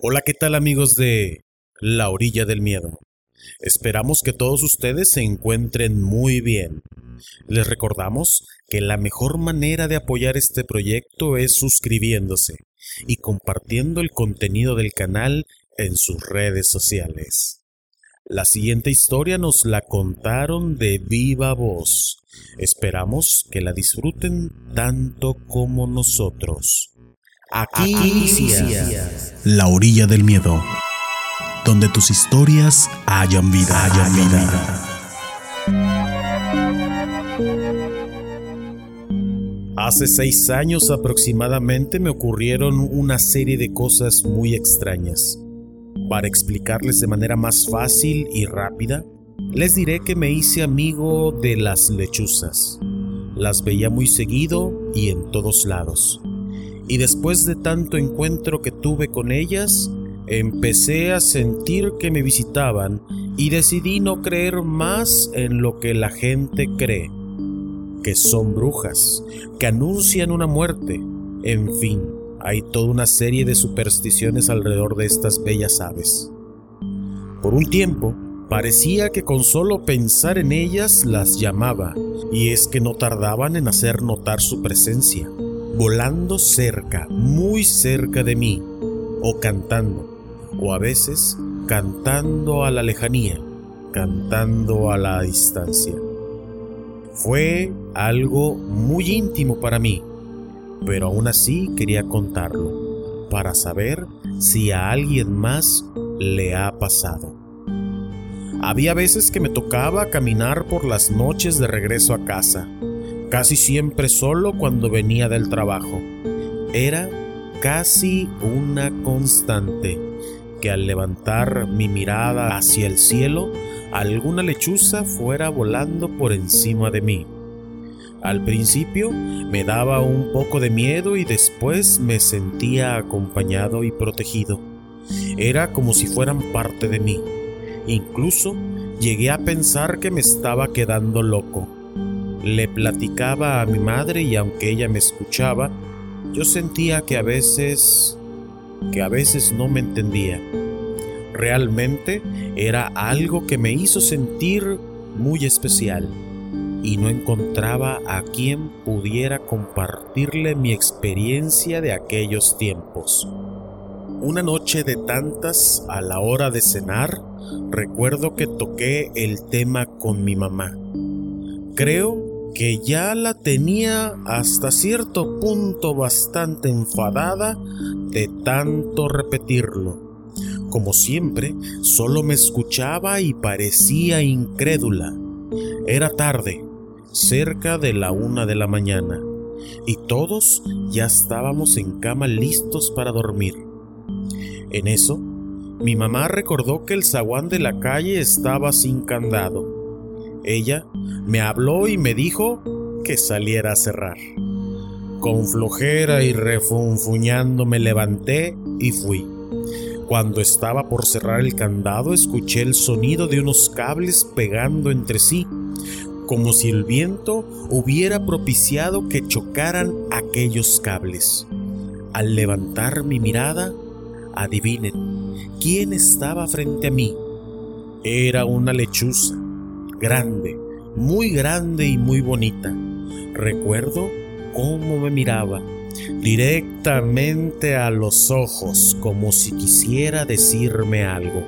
Hola, ¿qué tal amigos de La Orilla del Miedo? Esperamos que todos ustedes se encuentren muy bien. Les recordamos que la mejor manera de apoyar este proyecto es suscribiéndose y compartiendo el contenido del canal en sus redes sociales. La siguiente historia nos la contaron de viva voz. Esperamos que la disfruten tanto como nosotros. Aquí, inicia La Orilla del Miedo, donde tus historias hayan vida, hayan vida. Hace seis años aproximadamente me ocurrieron una serie de cosas muy extrañas. Para explicarles de manera más fácil y rápida, les diré que me hice amigo de las lechuzas. Las veía muy seguido y en todos lados. Y después de tanto encuentro que tuve con ellas, empecé a sentir que me visitaban y decidí no creer más en lo que la gente cree, que son brujas, que anuncian una muerte, en fin, hay toda una serie de supersticiones alrededor de estas bellas aves. Por un tiempo, parecía que con solo pensar en ellas las llamaba, y es que no tardaban en hacer notar su presencia volando cerca, muy cerca de mí, o cantando, o a veces cantando a la lejanía, cantando a la distancia. Fue algo muy íntimo para mí, pero aún así quería contarlo, para saber si a alguien más le ha pasado. Había veces que me tocaba caminar por las noches de regreso a casa, casi siempre solo cuando venía del trabajo. Era casi una constante que al levantar mi mirada hacia el cielo, alguna lechuza fuera volando por encima de mí. Al principio me daba un poco de miedo y después me sentía acompañado y protegido. Era como si fueran parte de mí. Incluso llegué a pensar que me estaba quedando loco. Le platicaba a mi madre y aunque ella me escuchaba, yo sentía que a veces que a veces no me entendía. Realmente era algo que me hizo sentir muy especial y no encontraba a quien pudiera compartirle mi experiencia de aquellos tiempos. Una noche de tantas, a la hora de cenar, recuerdo que toqué el tema con mi mamá. Creo que ya la tenía hasta cierto punto bastante enfadada de tanto repetirlo. Como siempre, solo me escuchaba y parecía incrédula. Era tarde, cerca de la una de la mañana, y todos ya estábamos en cama listos para dormir. En eso, mi mamá recordó que el zaguán de la calle estaba sin candado ella me habló y me dijo que saliera a cerrar. Con flojera y refunfuñando me levanté y fui. Cuando estaba por cerrar el candado escuché el sonido de unos cables pegando entre sí, como si el viento hubiera propiciado que chocaran aquellos cables. Al levantar mi mirada, adivinen, ¿quién estaba frente a mí? Era una lechuza grande, muy grande y muy bonita. Recuerdo cómo me miraba, directamente a los ojos, como si quisiera decirme algo.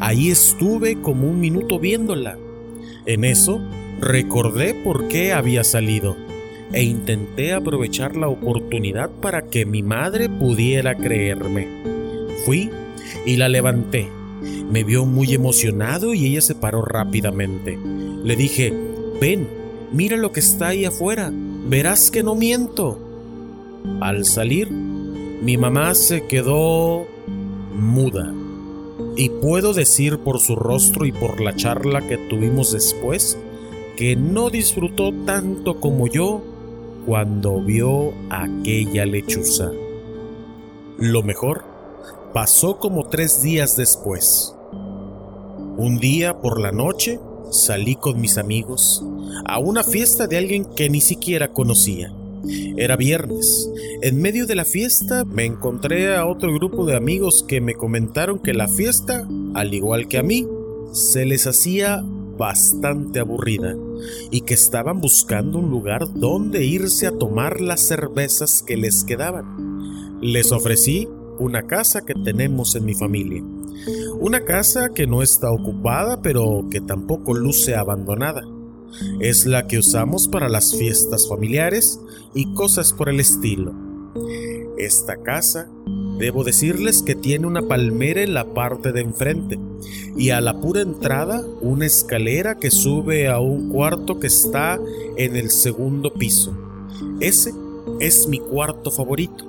Ahí estuve como un minuto viéndola. En eso recordé por qué había salido e intenté aprovechar la oportunidad para que mi madre pudiera creerme. Fui y la levanté me vio muy emocionado y ella se paró rápidamente. Le dije, ven, mira lo que está ahí afuera, verás que no miento. Al salir, mi mamá se quedó muda. Y puedo decir por su rostro y por la charla que tuvimos después que no disfrutó tanto como yo cuando vio aquella lechuza. Lo mejor pasó como tres días después. Un día por la noche salí con mis amigos a una fiesta de alguien que ni siquiera conocía. Era viernes. En medio de la fiesta me encontré a otro grupo de amigos que me comentaron que la fiesta, al igual que a mí, se les hacía bastante aburrida y que estaban buscando un lugar donde irse a tomar las cervezas que les quedaban. Les ofrecí una casa que tenemos en mi familia. Una casa que no está ocupada pero que tampoco luce abandonada. Es la que usamos para las fiestas familiares y cosas por el estilo. Esta casa, debo decirles que tiene una palmera en la parte de enfrente y a la pura entrada una escalera que sube a un cuarto que está en el segundo piso. Ese es mi cuarto favorito,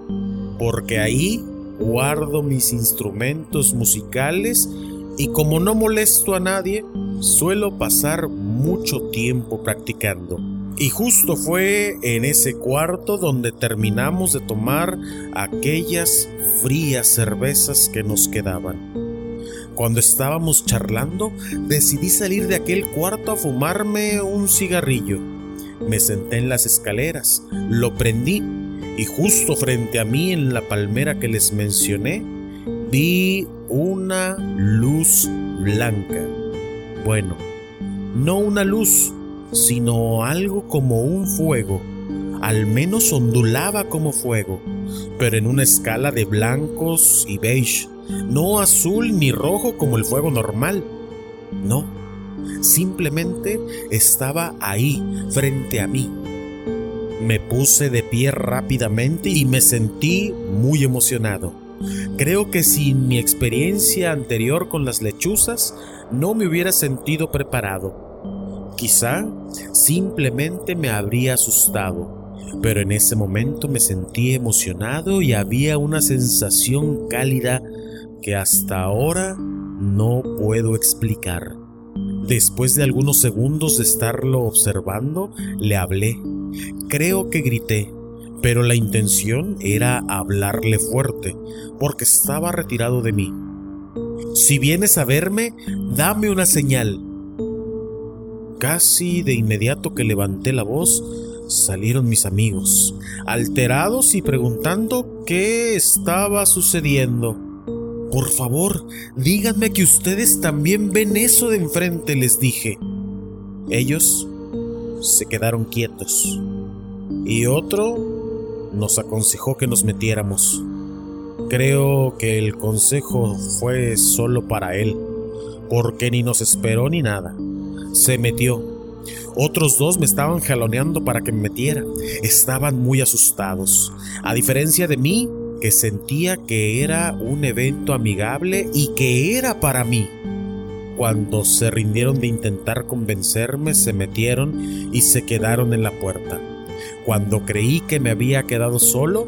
porque ahí guardo mis instrumentos musicales y como no molesto a nadie, suelo pasar mucho tiempo practicando. Y justo fue en ese cuarto donde terminamos de tomar aquellas frías cervezas que nos quedaban. Cuando estábamos charlando, decidí salir de aquel cuarto a fumarme un cigarrillo. Me senté en las escaleras, lo prendí y justo frente a mí en la palmera que les mencioné, vi una luz blanca. Bueno, no una luz, sino algo como un fuego. Al menos ondulaba como fuego, pero en una escala de blancos y beige, no azul ni rojo como el fuego normal. No, simplemente estaba ahí, frente a mí, me puse de pie rápidamente y me sentí muy emocionado. Creo que sin mi experiencia anterior con las lechuzas no me hubiera sentido preparado. Quizá simplemente me habría asustado, pero en ese momento me sentí emocionado y había una sensación cálida que hasta ahora no puedo explicar. Después de algunos segundos de estarlo observando, le hablé Creo que grité, pero la intención era hablarle fuerte, porque estaba retirado de mí. Si vienes a verme, dame una señal. Casi de inmediato que levanté la voz, salieron mis amigos, alterados y preguntando qué estaba sucediendo. Por favor, díganme que ustedes también ven eso de enfrente, les dije. Ellos se quedaron quietos. Y otro nos aconsejó que nos metiéramos. Creo que el consejo fue solo para él, porque ni nos esperó ni nada. Se metió. Otros dos me estaban jaloneando para que me metiera. Estaban muy asustados. A diferencia de mí, que sentía que era un evento amigable y que era para mí. Cuando se rindieron de intentar convencerme, se metieron y se quedaron en la puerta. Cuando creí que me había quedado solo,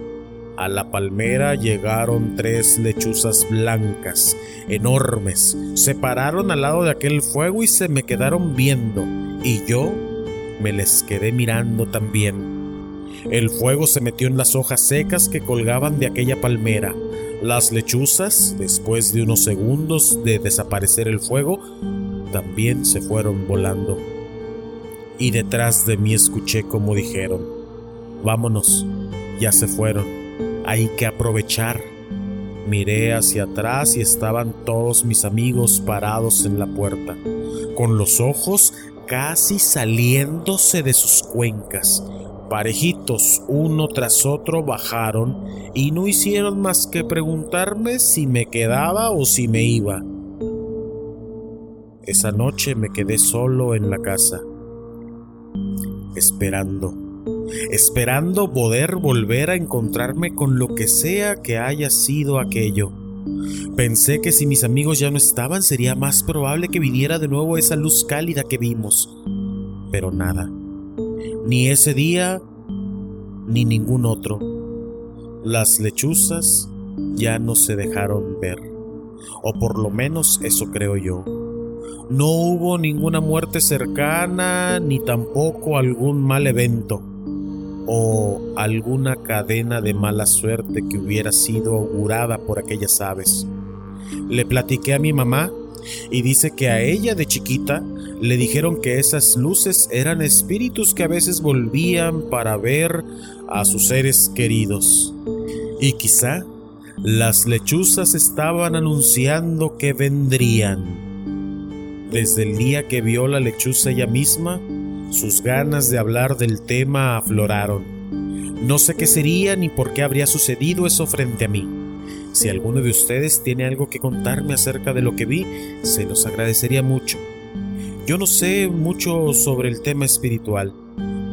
a la palmera llegaron tres lechuzas blancas, enormes. Se pararon al lado de aquel fuego y se me quedaron viendo, y yo me les quedé mirando también. El fuego se metió en las hojas secas que colgaban de aquella palmera. Las lechuzas, después de unos segundos de desaparecer el fuego, también se fueron volando. Y detrás de mí escuché como dijeron, vámonos, ya se fueron, hay que aprovechar. Miré hacia atrás y estaban todos mis amigos parados en la puerta, con los ojos casi saliéndose de sus cuencas parejitos uno tras otro bajaron y no hicieron más que preguntarme si me quedaba o si me iba. Esa noche me quedé solo en la casa, esperando, esperando poder volver a encontrarme con lo que sea que haya sido aquello. Pensé que si mis amigos ya no estaban sería más probable que viniera de nuevo esa luz cálida que vimos, pero nada. Ni ese día, ni ningún otro. Las lechuzas ya no se dejaron ver. O por lo menos eso creo yo. No hubo ninguna muerte cercana, ni tampoco algún mal evento. O alguna cadena de mala suerte que hubiera sido augurada por aquellas aves. Le platiqué a mi mamá y dice que a ella de chiquita Le dijeron que esas luces eran espíritus que a veces volvían para ver a sus seres queridos. Y quizá las lechuzas estaban anunciando que vendrían. Desde el día que vio la lechuza ella misma, sus ganas de hablar del tema afloraron. No sé qué sería ni por qué habría sucedido eso frente a mí. Si alguno de ustedes tiene algo que contarme acerca de lo que vi, se los agradecería mucho. Yo no sé mucho sobre el tema espiritual,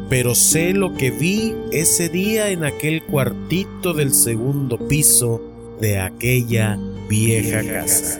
pero sé lo que vi ese día en aquel cuartito del segundo piso de aquella vieja casa.